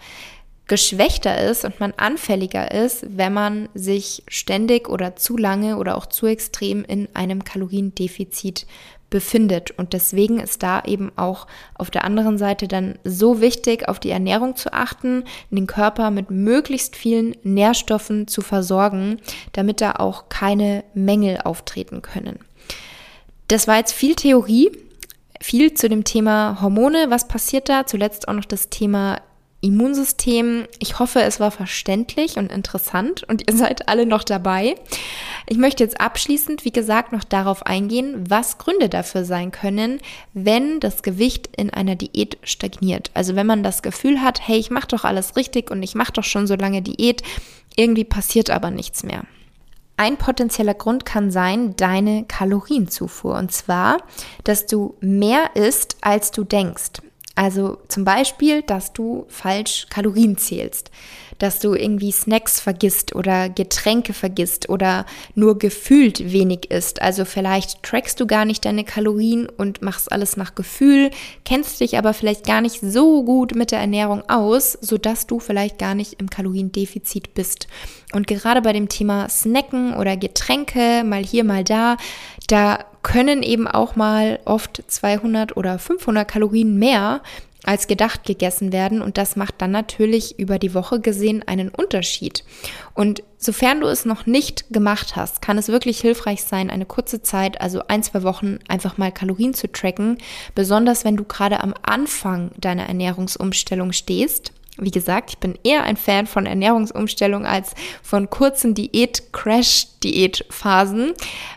geschwächter ist und man anfälliger ist, wenn man sich ständig oder zu lange oder auch zu extrem in einem Kaloriendefizit befindet. Und deswegen ist da eben auch auf der anderen Seite dann so wichtig, auf die Ernährung zu achten, den Körper mit möglichst vielen Nährstoffen zu versorgen, damit da auch keine Mängel auftreten können. Das war jetzt viel Theorie, viel zu dem Thema Hormone. Was passiert da? Zuletzt auch noch das Thema Immunsystem. Ich hoffe, es war verständlich und interessant und ihr seid alle noch dabei. Ich möchte jetzt abschließend, wie gesagt, noch darauf eingehen, was Gründe dafür sein können, wenn das Gewicht in einer Diät stagniert. Also wenn man das Gefühl hat, hey, ich mache doch alles richtig und ich mache doch schon so lange Diät, irgendwie passiert aber nichts mehr. Ein potenzieller Grund kann sein deine Kalorienzufuhr. Und zwar, dass du mehr isst, als du denkst. Also zum Beispiel, dass du falsch Kalorien zählst, dass du irgendwie Snacks vergisst oder Getränke vergisst oder nur gefühlt wenig isst. Also vielleicht trackst du gar nicht deine Kalorien und machst alles nach Gefühl, kennst dich aber vielleicht gar nicht so gut mit der Ernährung aus, sodass du vielleicht gar nicht im Kaloriendefizit bist. Und gerade bei dem Thema Snacken oder Getränke, mal hier, mal da, da können eben auch mal oft 200 oder 500 Kalorien mehr als gedacht gegessen werden. Und das macht dann natürlich über die Woche gesehen einen Unterschied. Und sofern du es noch nicht gemacht hast, kann es wirklich hilfreich sein, eine kurze Zeit, also ein, zwei Wochen, einfach mal Kalorien zu tracken, besonders wenn du gerade am Anfang deiner Ernährungsumstellung stehst wie gesagt, ich bin eher ein Fan von Ernährungsumstellung als von kurzen Diät-Crash-Diät-Phasen.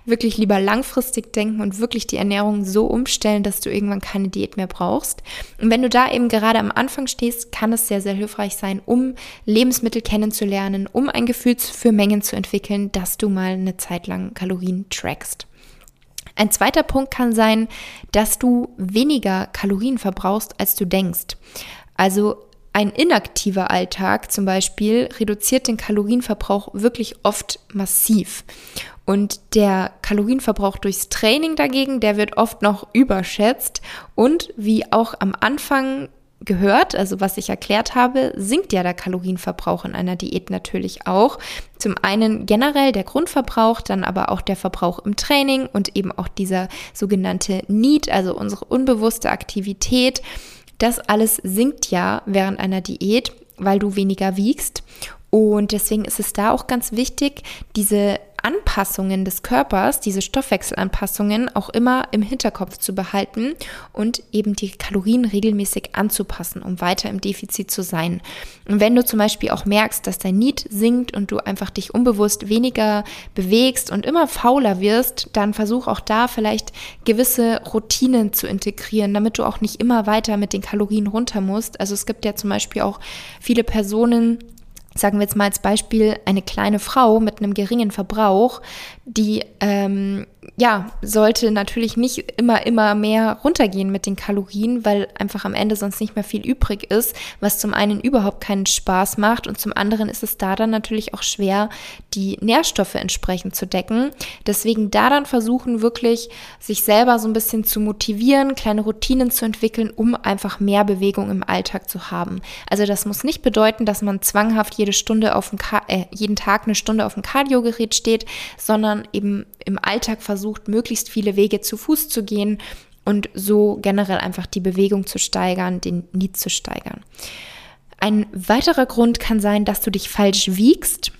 Wirklich lieber langfristig denken und wirklich die Ernährung so umstellen, dass du irgendwann keine Diät mehr brauchst. Und wenn du da eben gerade am Anfang stehst, kann es sehr, sehr hilfreich sein, um Lebensmittel kennenzulernen, um ein Gefühl für Mengen zu entwickeln, dass du mal eine Zeit lang Kalorien trackst. Ein zweiter Punkt kann sein, dass du weniger Kalorien verbrauchst, als du denkst. Also ein inaktiver Alltag zum Beispiel reduziert den Kalorienverbrauch wirklich oft massiv. Und der Kalorienverbrauch durchs Training dagegen, der wird oft noch überschätzt. Und wie auch am Anfang gehört, also was ich erklärt habe, sinkt ja der Kalorienverbrauch in einer Diät natürlich auch. Zum einen generell der Grundverbrauch, dann aber auch der Verbrauch im Training und eben auch dieser sogenannte Need, also unsere unbewusste Aktivität. Das alles sinkt ja während einer Diät, weil du weniger wiegst. Und deswegen ist es da auch ganz wichtig, diese Anpassungen des Körpers, diese Stoffwechselanpassungen auch immer im Hinterkopf zu behalten und eben die Kalorien regelmäßig anzupassen, um weiter im Defizit zu sein. Und wenn du zum Beispiel auch merkst, dass dein Need sinkt und du einfach dich unbewusst weniger bewegst und immer fauler wirst, dann versuch auch da vielleicht gewisse Routinen zu integrieren, damit du auch nicht immer weiter mit den Kalorien runter musst. Also es gibt ja zum Beispiel auch viele Personen, sagen wir jetzt mal als Beispiel, eine kleine Frau mit einem geringen Verbrauch, die ähm, ja, sollte natürlich nicht immer, immer mehr runtergehen mit den Kalorien, weil einfach am Ende sonst nicht mehr viel übrig ist, was zum einen überhaupt keinen Spaß macht und zum anderen ist es da dann natürlich auch schwer, die Nährstoffe entsprechend zu decken. Deswegen da dann versuchen, wirklich sich selber so ein bisschen zu motivieren, kleine Routinen zu entwickeln, um einfach mehr Bewegung im Alltag zu haben. Also das muss nicht bedeuten, dass man zwanghaft jede Stunde auf dem, äh, jeden Tag eine Stunde auf dem Kardiogerät steht, sondern eben im Alltag versucht, möglichst viele Wege zu Fuß zu gehen und so generell einfach die Bewegung zu steigern, den Need zu steigern. Ein weiterer Grund kann sein, dass du dich falsch wiegst.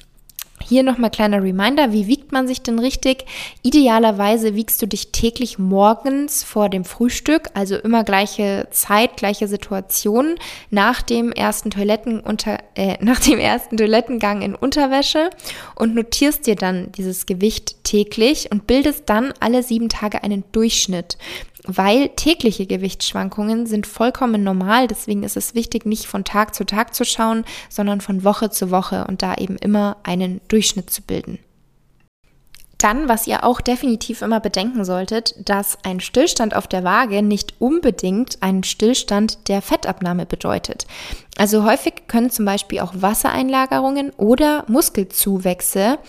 Hier nochmal kleiner Reminder, wie wiegt man sich denn richtig? Idealerweise wiegst du dich täglich morgens vor dem Frühstück, also immer gleiche Zeit, gleiche Situation, nach dem ersten Toilettenunter, äh, nach dem ersten Toilettengang in Unterwäsche und notierst dir dann dieses Gewicht täglich und bildest dann alle sieben Tage einen Durchschnitt weil tägliche Gewichtsschwankungen sind vollkommen normal. Deswegen ist es wichtig, nicht von Tag zu Tag zu schauen, sondern von Woche zu Woche und da eben immer einen Durchschnitt zu bilden. Dann, was ihr auch definitiv immer bedenken solltet, dass ein Stillstand auf der Waage nicht unbedingt einen Stillstand der Fettabnahme bedeutet. Also häufig können zum Beispiel auch Wassereinlagerungen oder Muskelzuwächse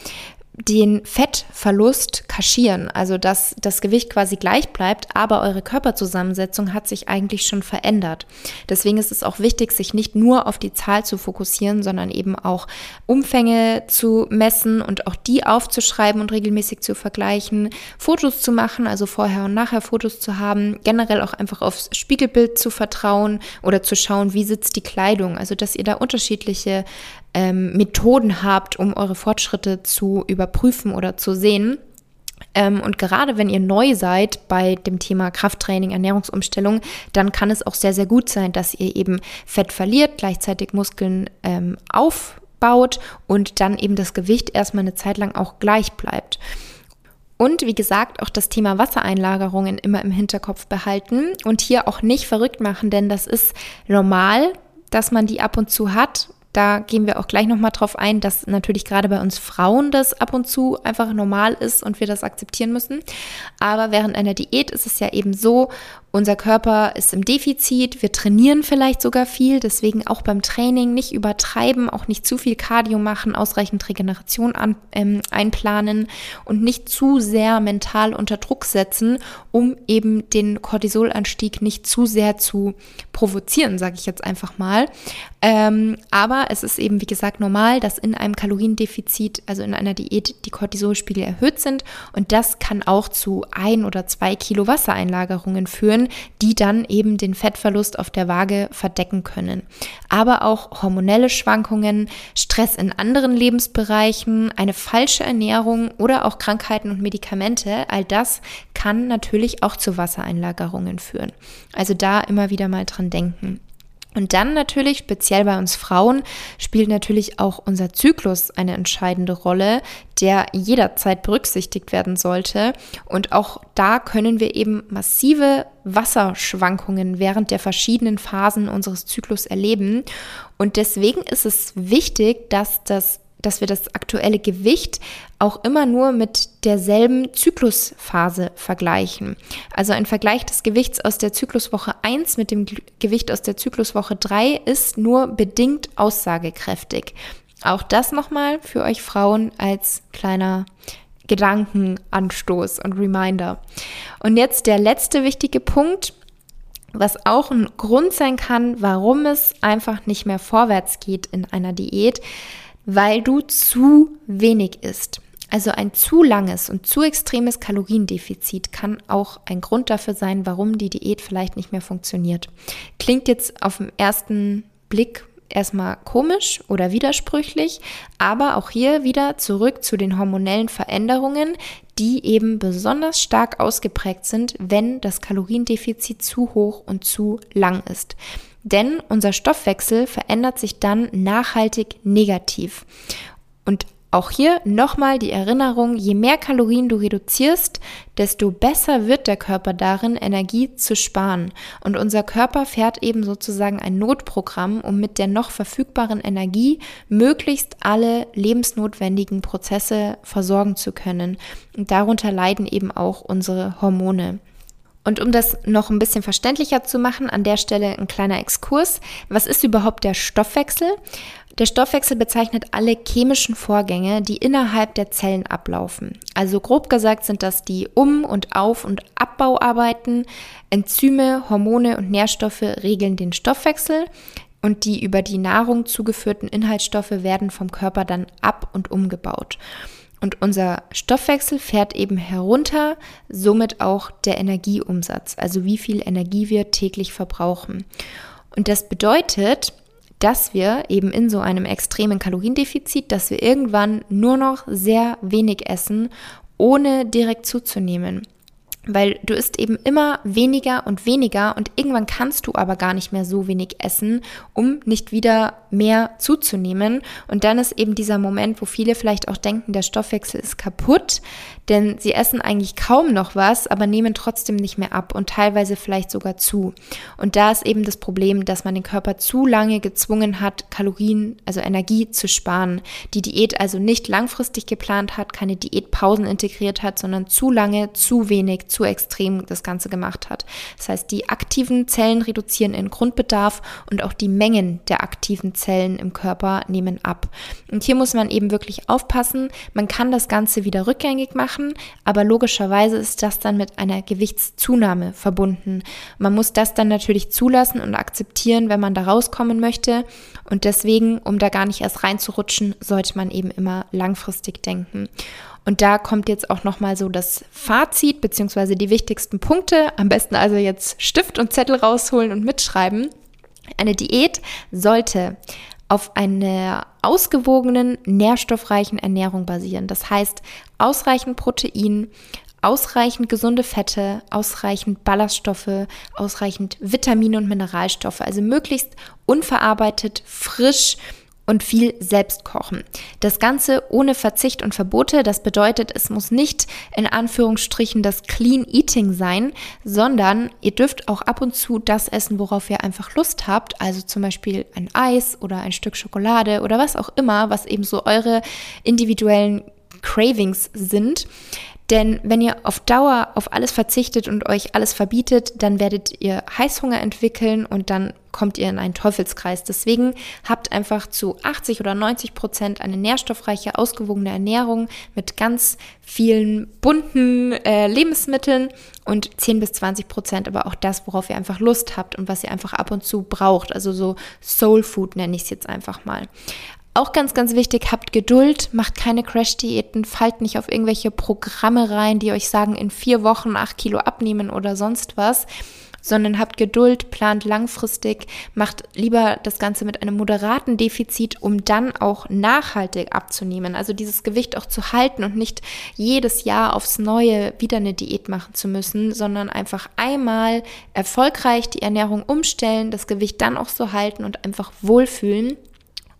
den Fettverlust kaschieren, also dass das Gewicht quasi gleich bleibt, aber eure Körperzusammensetzung hat sich eigentlich schon verändert. Deswegen ist es auch wichtig, sich nicht nur auf die Zahl zu fokussieren, sondern eben auch Umfänge zu messen und auch die aufzuschreiben und regelmäßig zu vergleichen, Fotos zu machen, also vorher und nachher Fotos zu haben, generell auch einfach aufs Spiegelbild zu vertrauen oder zu schauen, wie sitzt die Kleidung, also dass ihr da unterschiedliche ähm, Methoden habt, um eure Fortschritte zu überprüfen oder zu sehen. Ähm, und gerade wenn ihr neu seid bei dem Thema Krafttraining, Ernährungsumstellung, dann kann es auch sehr, sehr gut sein, dass ihr eben Fett verliert, gleichzeitig Muskeln ähm, aufbaut und dann eben das Gewicht erstmal eine Zeit lang auch gleich bleibt. Und wie gesagt, auch das Thema Wassereinlagerungen immer im Hinterkopf behalten und hier auch nicht verrückt machen, denn das ist normal, dass man die ab und zu hat da gehen wir auch gleich nochmal drauf ein, dass natürlich gerade bei uns Frauen das ab und zu einfach normal ist und wir das akzeptieren müssen. Aber während einer Diät ist es ja eben so, unser Körper ist im Defizit, wir trainieren vielleicht sogar viel, deswegen auch beim Training nicht übertreiben, auch nicht zu viel Cardio machen, ausreichend Regeneration an, ähm, einplanen und nicht zu sehr mental unter Druck setzen, um eben den Cortisolanstieg nicht zu sehr zu provozieren, sage ich jetzt einfach mal. Ähm, aber es ist eben, wie gesagt, normal, dass in einem Kaloriendefizit, also in einer Diät, die Cortisolspiegel erhöht sind und das kann auch zu ein oder zwei Kilo Wassereinlagerungen führen können, die dann eben den Fettverlust auf der Waage verdecken können. Aber auch hormonelle Schwankungen, Stress in anderen Lebensbereichen, eine falsche Ernährung oder auch Krankheiten und Medikamente, all das kann natürlich auch zu Wassereinlagerungen führen. Also da immer wieder mal dran denken. Und dann natürlich, speziell bei uns Frauen, spielt natürlich auch unser Zyklus eine entscheidende Rolle, der jederzeit berücksichtigt werden sollte. Und auch da können wir eben massive Wasserschwankungen während der verschiedenen Phasen unseres Zyklus erleben. Und deswegen ist es wichtig, dass das dass wir das aktuelle Gewicht auch immer nur mit derselben Zyklusphase vergleichen. Also ein Vergleich des Gewichts aus der Zykluswoche 1 mit dem Gewicht aus der Zykluswoche 3 ist nur bedingt aussagekräftig. Auch das nochmal für euch Frauen als kleiner Gedankenanstoß und Reminder. Und jetzt der letzte wichtige Punkt, was auch ein Grund sein kann, warum es einfach nicht mehr vorwärts geht in einer Diät, weil du zu wenig isst. Also ein zu langes und zu extremes Kaloriendefizit kann auch ein Grund dafür sein, warum die Diät vielleicht nicht mehr funktioniert. Klingt jetzt auf den ersten Blick erstmal komisch oder widersprüchlich, aber auch hier wieder zurück zu den hormonellen Veränderungen, die eben besonders stark ausgeprägt sind, wenn das Kaloriendefizit zu hoch und zu lang ist. Denn unser Stoffwechsel verändert sich dann nachhaltig negativ. Und auch hier nochmal die Erinnerung, je mehr Kalorien du reduzierst, desto besser wird der Körper darin, Energie zu sparen. Und unser Körper fährt eben sozusagen ein Notprogramm, um mit der noch verfügbaren Energie möglichst alle lebensnotwendigen Prozesse versorgen zu können. Und darunter leiden eben auch unsere Hormone. Und um das noch ein bisschen verständlicher zu machen, an der Stelle ein kleiner Exkurs. Was ist überhaupt der Stoffwechsel? Der Stoffwechsel bezeichnet alle chemischen Vorgänge, die innerhalb der Zellen ablaufen. Also grob gesagt sind das die Um- und Auf- und Abbauarbeiten. Enzyme, Hormone und Nährstoffe regeln den Stoffwechsel und die über die Nahrung zugeführten Inhaltsstoffe werden vom Körper dann ab- und umgebaut. Und unser Stoffwechsel fährt eben herunter, somit auch der Energieumsatz, also wie viel Energie wir täglich verbrauchen. Und das bedeutet, dass wir eben in so einem extremen Kaloriendefizit, dass wir irgendwann nur noch sehr wenig essen, ohne direkt zuzunehmen. Weil du isst eben immer weniger und weniger und irgendwann kannst du aber gar nicht mehr so wenig essen, um nicht wieder mehr zuzunehmen. Und dann ist eben dieser Moment, wo viele vielleicht auch denken, der Stoffwechsel ist kaputt, denn sie essen eigentlich kaum noch was, aber nehmen trotzdem nicht mehr ab und teilweise vielleicht sogar zu. Und da ist eben das Problem, dass man den Körper zu lange gezwungen hat, Kalorien, also Energie zu sparen. Die Diät also nicht langfristig geplant hat, keine Diätpausen integriert hat, sondern zu lange, zu wenig, zu extrem das Ganze gemacht hat. Das heißt, die aktiven Zellen reduzieren ihren Grundbedarf und auch die Mengen der aktiven Zellen im Körper nehmen ab. Und hier muss man eben wirklich aufpassen. Man kann das Ganze wieder rückgängig machen aber logischerweise ist das dann mit einer Gewichtszunahme verbunden. Man muss das dann natürlich zulassen und akzeptieren, wenn man da rauskommen möchte. Und deswegen, um da gar nicht erst reinzurutschen, sollte man eben immer langfristig denken. Und da kommt jetzt auch nochmal so das Fazit beziehungsweise die wichtigsten Punkte. Am besten also jetzt Stift und Zettel rausholen und mitschreiben. Eine Diät sollte auf einer ausgewogenen, nährstoffreichen Ernährung basieren. Das heißt, ausreichend Protein, ausreichend gesunde Fette, ausreichend Ballaststoffe, ausreichend Vitamine und Mineralstoffe, also möglichst unverarbeitet, frisch und viel selbst kochen. Das Ganze ohne Verzicht und Verbote. Das bedeutet, es muss nicht in Anführungsstrichen das Clean Eating sein, sondern ihr dürft auch ab und zu das essen, worauf ihr einfach Lust habt. Also zum Beispiel ein Eis oder ein Stück Schokolade oder was auch immer, was eben so eure individuellen Cravings sind. Denn wenn ihr auf Dauer auf alles verzichtet und euch alles verbietet, dann werdet ihr Heißhunger entwickeln und dann kommt ihr in einen Teufelskreis. Deswegen habt einfach zu 80 oder 90 Prozent eine nährstoffreiche, ausgewogene Ernährung mit ganz vielen bunten äh, Lebensmitteln und 10 bis 20 Prozent aber auch das, worauf ihr einfach Lust habt und was ihr einfach ab und zu braucht. Also so Soul Food nenne ich es jetzt einfach mal. Auch ganz, ganz wichtig, habt Geduld, macht keine Crash-Diäten, fallt nicht auf irgendwelche Programme rein, die euch sagen, in vier Wochen acht Kilo abnehmen oder sonst was, sondern habt Geduld, plant langfristig, macht lieber das Ganze mit einem moderaten Defizit, um dann auch nachhaltig abzunehmen. Also dieses Gewicht auch zu halten und nicht jedes Jahr aufs Neue wieder eine Diät machen zu müssen, sondern einfach einmal erfolgreich die Ernährung umstellen, das Gewicht dann auch so halten und einfach wohlfühlen.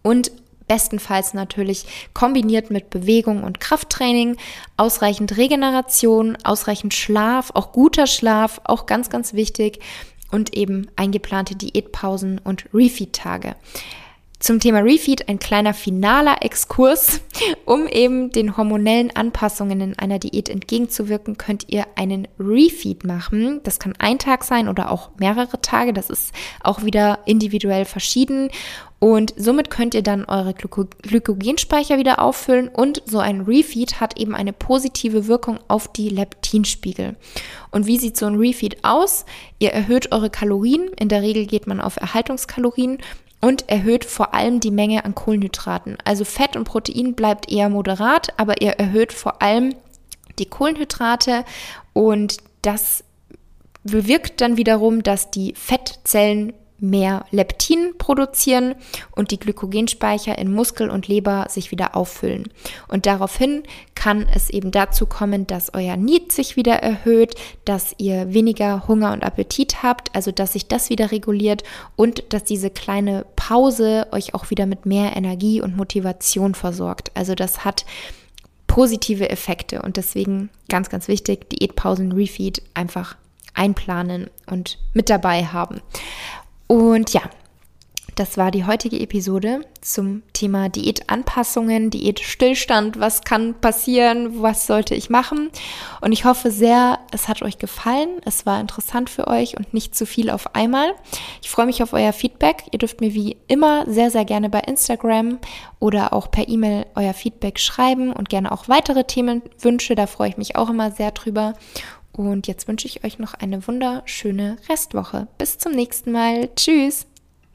Und bestenfalls natürlich kombiniert mit Bewegung und Krafttraining, ausreichend Regeneration, ausreichend Schlaf, auch guter Schlaf, auch ganz, ganz wichtig und eben eingeplante Diätpausen und Refeed-Tage. Zum Thema Refeed ein kleiner finaler Exkurs. Um eben den hormonellen Anpassungen in einer Diät entgegenzuwirken, könnt ihr einen Refeed machen. Das kann ein Tag sein oder auch mehrere Tage. Das ist auch wieder individuell verschieden. Und somit könnt ihr dann eure Glyko Glykogenspeicher wieder auffüllen und so ein Refeed hat eben eine positive Wirkung auf die Leptinspiegel. Und wie sieht so ein Refeed aus? Ihr erhöht eure Kalorien. In der Regel geht man auf Erhaltungskalorien und erhöht vor allem die Menge an Kohlenhydraten. Also Fett und Protein bleibt eher moderat, aber ihr erhöht vor allem die Kohlenhydrate und das bewirkt dann wiederum, dass die Fettzellen mehr Leptin produzieren und die Glykogenspeicher in Muskel und Leber sich wieder auffüllen. Und daraufhin kann es eben dazu kommen, dass euer Need sich wieder erhöht, dass ihr weniger Hunger und Appetit habt, also dass sich das wieder reguliert und dass diese kleine Pause euch auch wieder mit mehr Energie und Motivation versorgt. Also das hat positive Effekte und deswegen ganz, ganz wichtig, Diätpausen, Refeed einfach einplanen und mit dabei haben. Und ja, das war die heutige Episode zum Thema Diätanpassungen, Diätstillstand. Was kann passieren? Was sollte ich machen? Und ich hoffe sehr, es hat euch gefallen. Es war interessant für euch und nicht zu viel auf einmal. Ich freue mich auf euer Feedback. Ihr dürft mir wie immer sehr, sehr gerne bei Instagram oder auch per E-Mail euer Feedback schreiben und gerne auch weitere Themenwünsche. Da freue ich mich auch immer sehr drüber. Und jetzt wünsche ich euch noch eine wunderschöne Restwoche. Bis zum nächsten Mal. Tschüss.